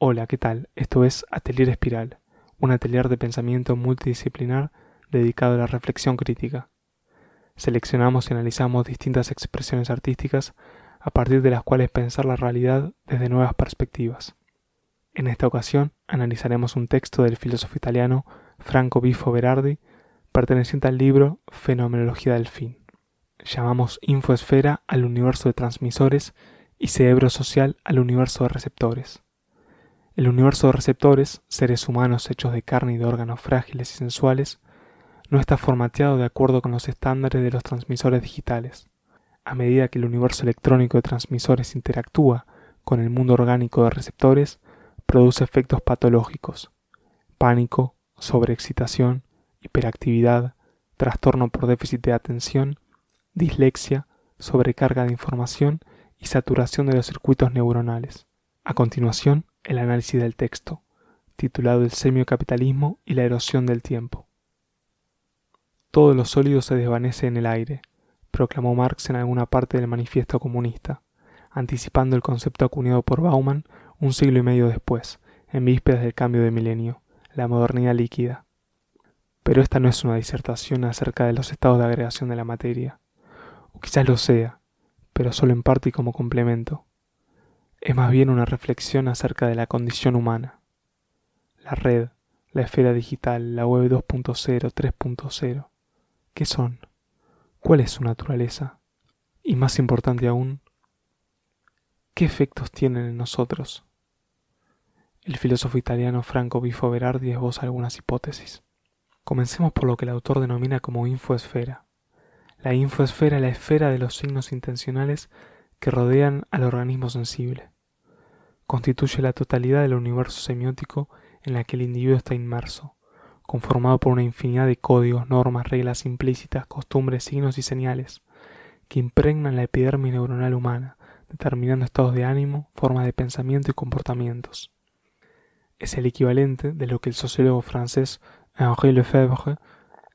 Hola, ¿qué tal? Esto es Atelier Espiral, un atelier de pensamiento multidisciplinar dedicado a la reflexión crítica. Seleccionamos y analizamos distintas expresiones artísticas a partir de las cuales pensar la realidad desde nuevas perspectivas. En esta ocasión analizaremos un texto del filósofo italiano Franco Bifo Berardi perteneciente al libro Fenomenología del fin. Llamamos infoesfera al universo de transmisores y cerebro social al universo de receptores. El universo de receptores, seres humanos hechos de carne y de órganos frágiles y sensuales, no está formateado de acuerdo con los estándares de los transmisores digitales. A medida que el universo electrónico de transmisores interactúa con el mundo orgánico de receptores, produce efectos patológicos, pánico, sobreexcitación, hiperactividad, trastorno por déficit de atención, dislexia, sobrecarga de información y saturación de los circuitos neuronales. A continuación, el análisis del texto, titulado El semiocapitalismo y la erosión del tiempo. Todo lo sólido se desvanece en el aire, proclamó Marx en alguna parte del manifiesto comunista, anticipando el concepto acuñado por Bauman un siglo y medio después, en vísperas del cambio de milenio, la modernidad líquida. Pero esta no es una disertación acerca de los estados de agregación de la materia, o quizás lo sea, pero solo en parte y como complemento. Es más bien una reflexión acerca de la condición humana. La red, la esfera digital, la web 2.0, 3.0. ¿Qué son? ¿Cuál es su naturaleza? Y más importante aún, ¿qué efectos tienen en nosotros? El filósofo italiano Franco Bifo Berardi esboza algunas hipótesis. Comencemos por lo que el autor denomina como infoesfera. La infoesfera es la esfera de los signos intencionales que rodean al organismo sensible. Constituye la totalidad del universo semiótico en la que el individuo está inmerso conformado por una infinidad de códigos, normas, reglas implícitas, costumbres, signos y señales, que impregnan la epidermis neuronal humana, determinando estados de ánimo, formas de pensamiento y comportamientos. Es el equivalente de lo que el sociólogo francés Henri Lefebvre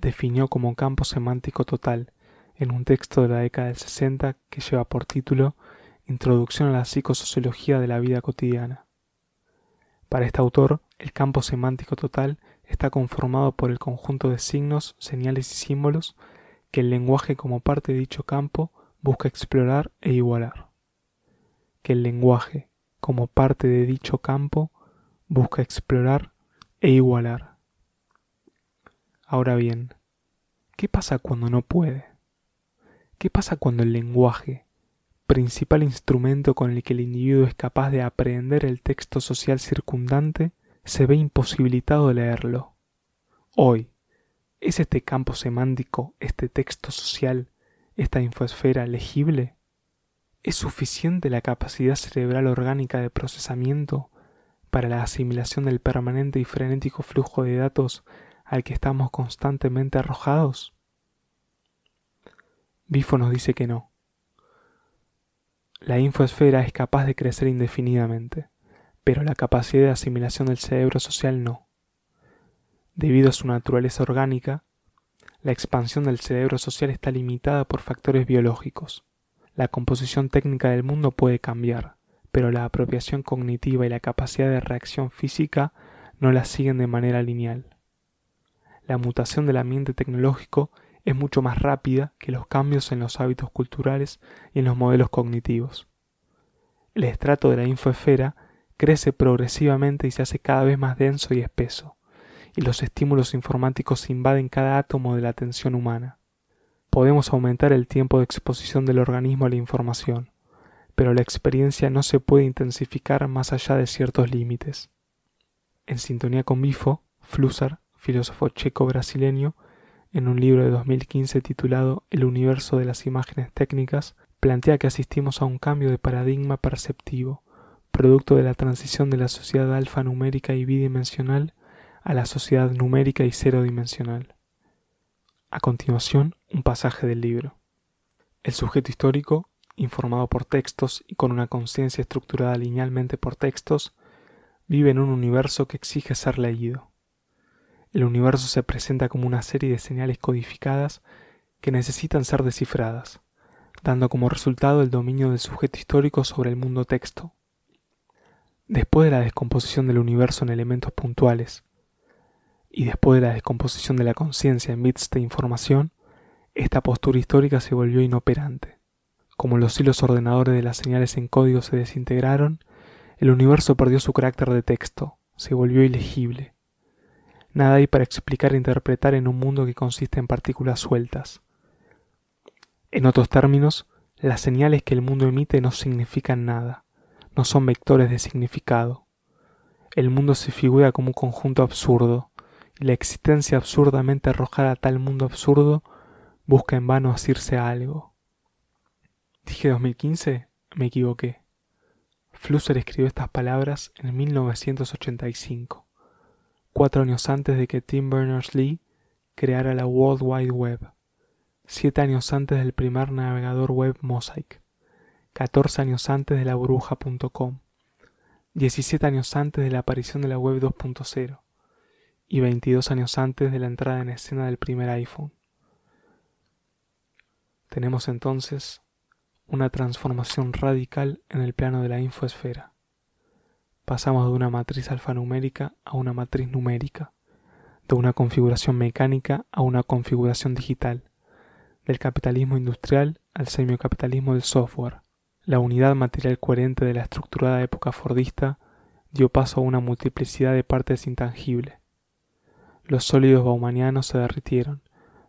definió como campo semántico total en un texto de la década del 60 que lleva por título Introducción a la psicosociología de la vida cotidiana. Para este autor, el campo semántico total está conformado por el conjunto de signos, señales y símbolos que el lenguaje como parte de dicho campo busca explorar e igualar. Que el lenguaje como parte de dicho campo busca explorar e igualar. Ahora bien, ¿qué pasa cuando no puede? ¿Qué pasa cuando el lenguaje, principal instrumento con el que el individuo es capaz de aprender el texto social circundante, se ve imposibilitado de leerlo. Hoy, ¿es este campo semántico, este texto social, esta infoesfera legible? ¿Es suficiente la capacidad cerebral orgánica de procesamiento para la asimilación del permanente y frenético flujo de datos al que estamos constantemente arrojados? Bifo nos dice que no. La infoesfera es capaz de crecer indefinidamente pero la capacidad de asimilación del cerebro social no. Debido a su naturaleza orgánica, la expansión del cerebro social está limitada por factores biológicos. La composición técnica del mundo puede cambiar, pero la apropiación cognitiva y la capacidad de reacción física no la siguen de manera lineal. La mutación del ambiente tecnológico es mucho más rápida que los cambios en los hábitos culturales y en los modelos cognitivos. El estrato de la infoesfera crece progresivamente y se hace cada vez más denso y espeso, y los estímulos informáticos invaden cada átomo de la atención humana. Podemos aumentar el tiempo de exposición del organismo a la información, pero la experiencia no se puede intensificar más allá de ciertos límites. En sintonía con Bifo, Flusser, filósofo checo-brasileño, en un libro de 2015 titulado El universo de las imágenes técnicas, plantea que asistimos a un cambio de paradigma perceptivo, producto de la transición de la sociedad alfanumérica y bidimensional a la sociedad numérica y cero dimensional. A continuación, un pasaje del libro. El sujeto histórico, informado por textos y con una conciencia estructurada linealmente por textos, vive en un universo que exige ser leído. El universo se presenta como una serie de señales codificadas que necesitan ser descifradas, dando como resultado el dominio del sujeto histórico sobre el mundo texto, Después de la descomposición del universo en elementos puntuales y después de la descomposición de la conciencia en bits de información, esta postura histórica se volvió inoperante. Como los hilos ordenadores de las señales en código se desintegraron, el universo perdió su carácter de texto, se volvió ilegible. Nada hay para explicar e interpretar en un mundo que consiste en partículas sueltas. En otros términos, las señales que el mundo emite no significan nada, no son vectores de significado. El mundo se figura como un conjunto absurdo, y la existencia absurdamente arrojada a tal mundo absurdo busca en vano asirse a algo. ¿Dije 2015? Me equivoqué. Flusser escribió estas palabras en 1985, cuatro años antes de que Tim Berners-Lee creara la World Wide Web siete años antes del primer navegador web Mosaic, 14 años antes de la burbuja.com, 17 años antes de la aparición de la web 2.0 y 22 años antes de la entrada en escena del primer iPhone. Tenemos entonces una transformación radical en el plano de la infoesfera. Pasamos de una matriz alfanumérica a una matriz numérica, de una configuración mecánica a una configuración digital del capitalismo industrial al semiocapitalismo del software. La unidad material coherente de la estructurada época fordista dio paso a una multiplicidad de partes intangibles. Los sólidos baumanianos se derritieron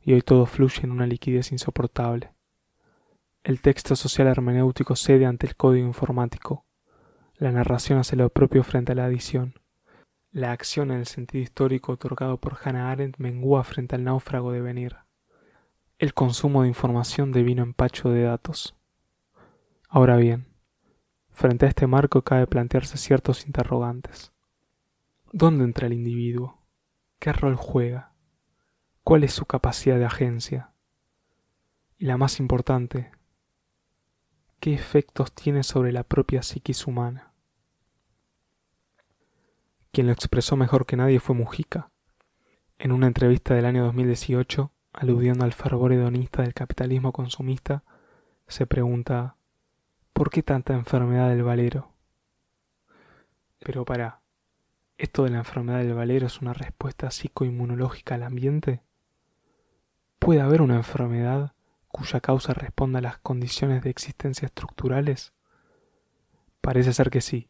y hoy todo fluye en una liquidez insoportable. El texto social hermenéutico cede ante el código informático. La narración hace lo propio frente a la adición. La acción en el sentido histórico otorgado por Hannah Arendt mengua frente al náufrago de venir el consumo de información devino empacho de datos. Ahora bien, frente a este marco cabe plantearse ciertos interrogantes. ¿Dónde entra el individuo? ¿Qué rol juega? ¿Cuál es su capacidad de agencia? Y la más importante, ¿qué efectos tiene sobre la propia psiquis humana? Quien lo expresó mejor que nadie fue Mujica. En una entrevista del año 2018, aludiendo al fervor hedonista del capitalismo consumista, se pregunta ¿por qué tanta enfermedad del valero? Pero para, ¿esto de la enfermedad del valero es una respuesta psicoinmunológica al ambiente? ¿Puede haber una enfermedad cuya causa responda a las condiciones de existencia estructurales? Parece ser que sí,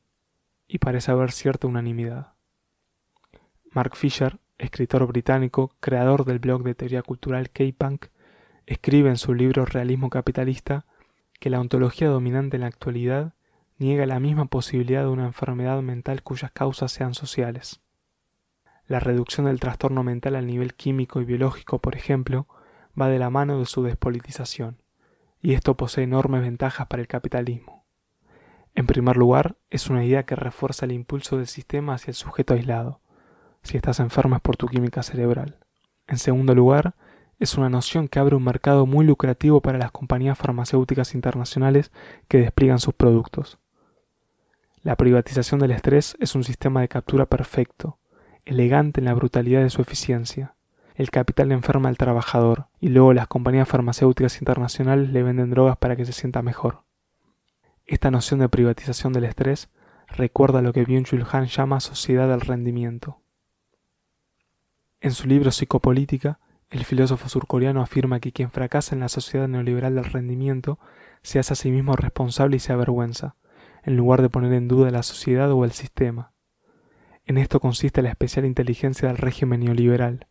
y parece haber cierta unanimidad. Mark Fisher escritor británico, creador del blog de teoría cultural K-Punk, escribe en su libro Realismo Capitalista que la ontología dominante en la actualidad niega la misma posibilidad de una enfermedad mental cuyas causas sean sociales. La reducción del trastorno mental al nivel químico y biológico, por ejemplo, va de la mano de su despolitización, y esto posee enormes ventajas para el capitalismo. En primer lugar, es una idea que refuerza el impulso del sistema hacia el sujeto aislado, si estás enfermo es por tu química cerebral. En segundo lugar, es una noción que abre un mercado muy lucrativo para las compañías farmacéuticas internacionales que despliegan sus productos. La privatización del estrés es un sistema de captura perfecto, elegante en la brutalidad de su eficiencia. El capital enferma al trabajador y luego las compañías farmacéuticas internacionales le venden drogas para que se sienta mejor. Esta noción de privatización del estrés recuerda lo que Byung-Chul Han llama sociedad del rendimiento. En su libro Psicopolítica, el filósofo surcoreano afirma que quien fracasa en la sociedad neoliberal del rendimiento se hace a sí mismo responsable y se avergüenza, en lugar de poner en duda la sociedad o el sistema. En esto consiste la especial inteligencia del régimen neoliberal.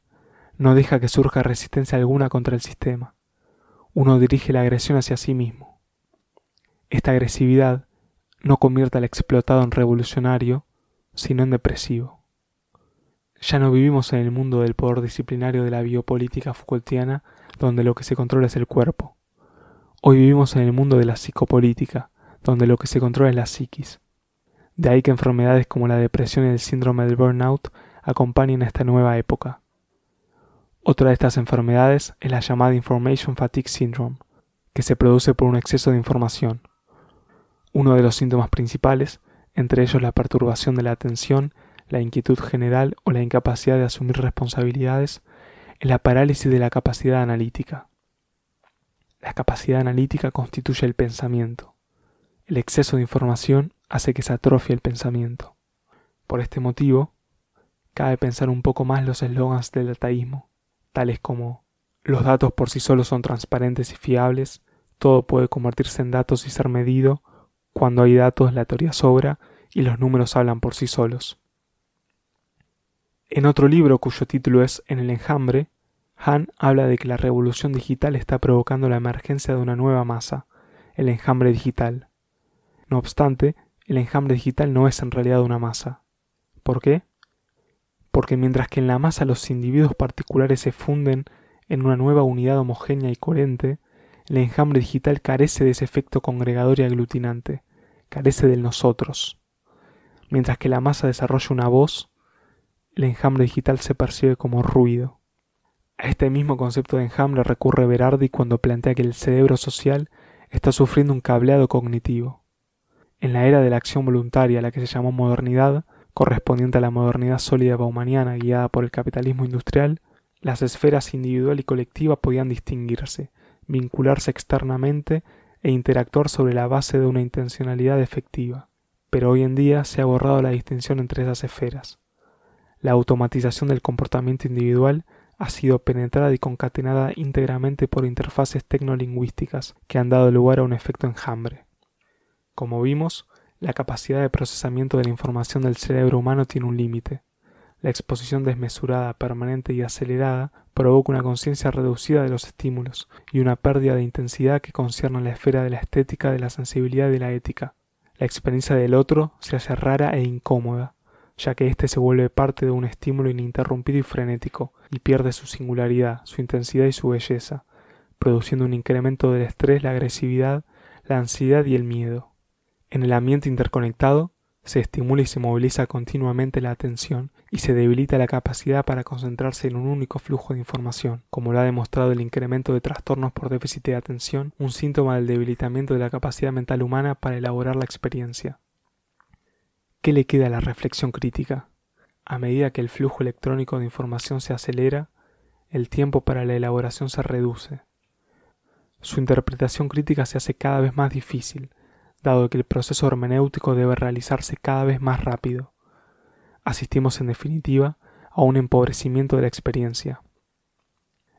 No deja que surja resistencia alguna contra el sistema. Uno dirige la agresión hacia sí mismo. Esta agresividad no convierte al explotado en revolucionario, sino en depresivo. Ya no vivimos en el mundo del poder disciplinario de la biopolítica Foucaultiana, donde lo que se controla es el cuerpo. Hoy vivimos en el mundo de la psicopolítica, donde lo que se controla es la psiquis. De ahí que enfermedades como la depresión y el síndrome del burnout acompañen a esta nueva época. Otra de estas enfermedades es la llamada Information Fatigue Syndrome, que se produce por un exceso de información. Uno de los síntomas principales, entre ellos la perturbación de la atención la inquietud general o la incapacidad de asumir responsabilidades es la parálisis de la capacidad analítica. La capacidad analítica constituye el pensamiento. El exceso de información hace que se atrofie el pensamiento. Por este motivo, cabe pensar un poco más los eslogans del dataísmo, tales como los datos por sí solos son transparentes y fiables, todo puede convertirse en datos y ser medido, cuando hay datos la teoría sobra y los números hablan por sí solos. En otro libro cuyo título es En el enjambre, Han habla de que la revolución digital está provocando la emergencia de una nueva masa, el enjambre digital. No obstante, el enjambre digital no es en realidad una masa. ¿Por qué? Porque mientras que en la masa los individuos particulares se funden en una nueva unidad homogénea y coherente, el enjambre digital carece de ese efecto congregador y aglutinante, carece del nosotros. Mientras que la masa desarrolla una voz, el enjambre digital se percibe como ruido. A este mismo concepto de enjambre recurre Berardi cuando plantea que el cerebro social está sufriendo un cableado cognitivo. En la era de la acción voluntaria, la que se llamó modernidad, correspondiente a la modernidad sólida baumaniana guiada por el capitalismo industrial, las esferas individual y colectiva podían distinguirse, vincularse externamente e interactuar sobre la base de una intencionalidad efectiva. Pero hoy en día se ha borrado la distinción entre esas esferas. La automatización del comportamiento individual ha sido penetrada y concatenada íntegramente por interfaces tecnolingüísticas que han dado lugar a un efecto enjambre. Como vimos, la capacidad de procesamiento de la información del cerebro humano tiene un límite. La exposición desmesurada, permanente y acelerada provoca una conciencia reducida de los estímulos y una pérdida de intensidad que concierne la esfera de la estética, de la sensibilidad y de la ética. La experiencia del otro se hace rara e incómoda, ya que éste se vuelve parte de un estímulo ininterrumpido y frenético, y pierde su singularidad, su intensidad y su belleza, produciendo un incremento del estrés, la agresividad, la ansiedad y el miedo. En el ambiente interconectado, se estimula y se moviliza continuamente la atención y se debilita la capacidad para concentrarse en un único flujo de información, como lo ha demostrado el incremento de trastornos por déficit de atención, un síntoma del debilitamiento de la capacidad mental humana para elaborar la experiencia. ¿Qué le queda a la reflexión crítica? A medida que el flujo electrónico de información se acelera, el tiempo para la elaboración se reduce. Su interpretación crítica se hace cada vez más difícil, dado que el proceso hermenéutico debe realizarse cada vez más rápido. Asistimos, en definitiva, a un empobrecimiento de la experiencia.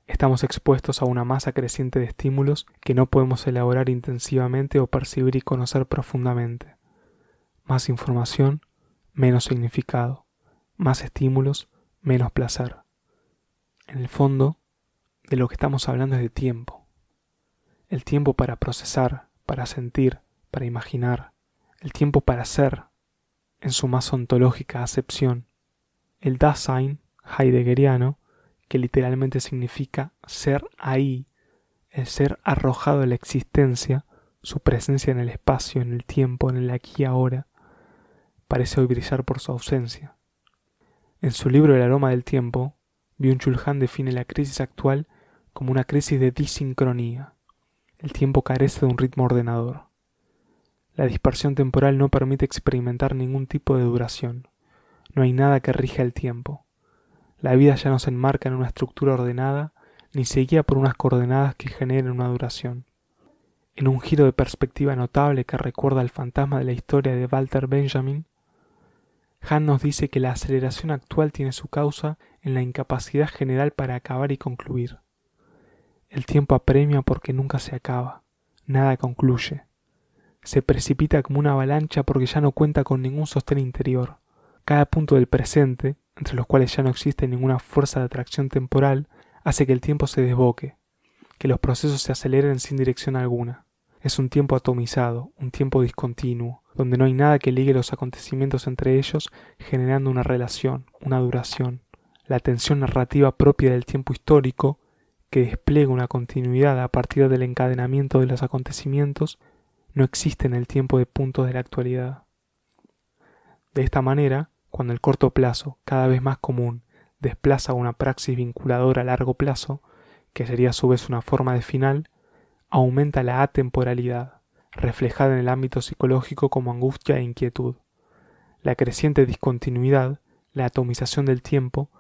Estamos expuestos a una masa creciente de estímulos que no podemos elaborar intensivamente o percibir y conocer profundamente. Más información, menos significado. Más estímulos, menos placer. En el fondo, de lo que estamos hablando es de tiempo. El tiempo para procesar, para sentir, para imaginar. El tiempo para ser, en su más ontológica acepción. El Dasein heideggeriano, que literalmente significa ser ahí, el ser arrojado de la existencia, su presencia en el espacio, en el tiempo, en el aquí y ahora, parece hoy brillar por su ausencia. En su libro El aroma del tiempo, Byung-Chul define la crisis actual como una crisis de disincronía. El tiempo carece de un ritmo ordenador. La dispersión temporal no permite experimentar ningún tipo de duración. No hay nada que rija el tiempo. La vida ya no se enmarca en una estructura ordenada, ni se guía por unas coordenadas que generen una duración. En un giro de perspectiva notable que recuerda al fantasma de la historia de Walter Benjamin, Han nos dice que la aceleración actual tiene su causa en la incapacidad general para acabar y concluir. El tiempo apremia porque nunca se acaba, nada concluye. Se precipita como una avalancha porque ya no cuenta con ningún sostén interior. Cada punto del presente, entre los cuales ya no existe ninguna fuerza de atracción temporal, hace que el tiempo se desboque, que los procesos se aceleren sin dirección alguna. Es un tiempo atomizado, un tiempo discontinuo, donde no hay nada que ligue los acontecimientos entre ellos, generando una relación, una duración. La tensión narrativa propia del tiempo histórico, que despliega una continuidad a partir del encadenamiento de los acontecimientos, no existe en el tiempo de puntos de la actualidad. De esta manera, cuando el corto plazo, cada vez más común, desplaza una praxis vinculadora a largo plazo, que sería a su vez una forma de final, aumenta la atemporalidad, reflejada en el ámbito psicológico como angustia e inquietud. La creciente discontinuidad, la atomización del tiempo,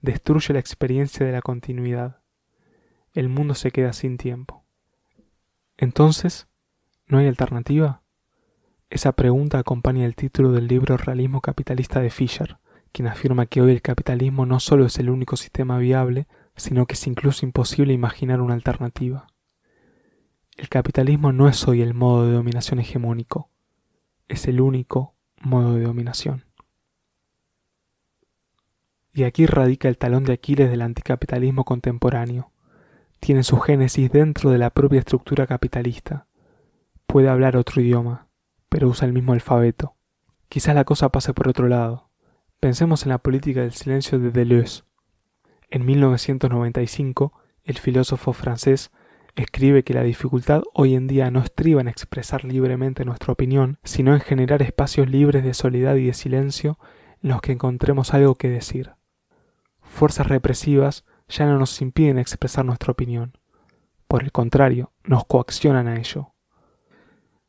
destruye la experiencia de la continuidad. El mundo se queda sin tiempo. Entonces, ¿no hay alternativa? Esa pregunta acompaña el título del libro Realismo Capitalista de Fisher, quien afirma que hoy el capitalismo no solo es el único sistema viable, sino que es incluso imposible imaginar una alternativa. El capitalismo no es hoy el modo de dominación hegemónico, es el único modo de dominación. Y aquí radica el talón de Aquiles del anticapitalismo contemporáneo. Tiene su génesis dentro de la propia estructura capitalista. Puede hablar otro idioma, pero usa el mismo alfabeto. Quizás la cosa pase por otro lado. Pensemos en la política del silencio de Deleuze. En 1995, el filósofo francés escribe que la dificultad hoy en día no estriba en expresar libremente nuestra opinión, sino en generar espacios libres de soledad y de silencio en los que encontremos algo que decir. Fuerzas represivas ya no nos impiden expresar nuestra opinión. Por el contrario, nos coaccionan a ello.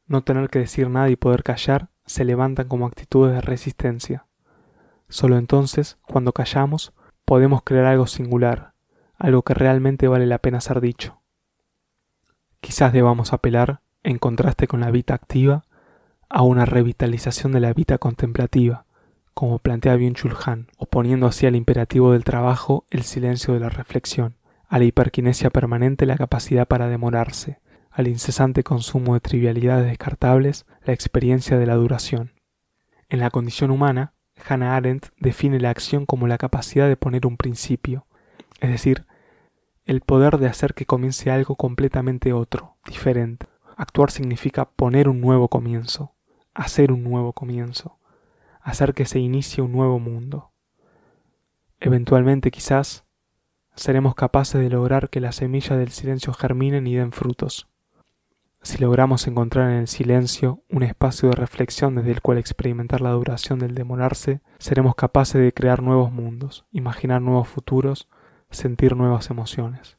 No tener que decir nada y poder callar se levantan como actitudes de resistencia. Solo entonces, cuando callamos, podemos crear algo singular, algo que realmente vale la pena ser dicho. Quizás debamos apelar, en contraste con la vida activa, a una revitalización de la vida contemplativa, como plantea Byung-Chul Han, oponiendo así al imperativo del trabajo el silencio de la reflexión, a la hiperquinesia permanente la capacidad para demorarse, al incesante consumo de trivialidades descartables la experiencia de la duración. En la condición humana, Hannah Arendt define la acción como la capacidad de poner un principio, es decir, el poder de hacer que comience algo completamente otro, diferente. Actuar significa poner un nuevo comienzo, hacer un nuevo comienzo, hacer que se inicie un nuevo mundo. Eventualmente quizás seremos capaces de lograr que las semillas del silencio germinen y den frutos. Si logramos encontrar en el silencio un espacio de reflexión desde el cual experimentar la duración del demorarse, seremos capaces de crear nuevos mundos, imaginar nuevos futuros sentir nuevas emociones,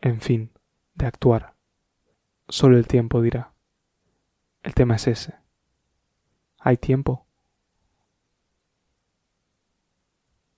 en fin, de actuar. Solo el tiempo dirá. El tema es ese. ¿Hay tiempo?